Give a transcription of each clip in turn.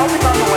Help is on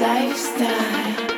lifestyle.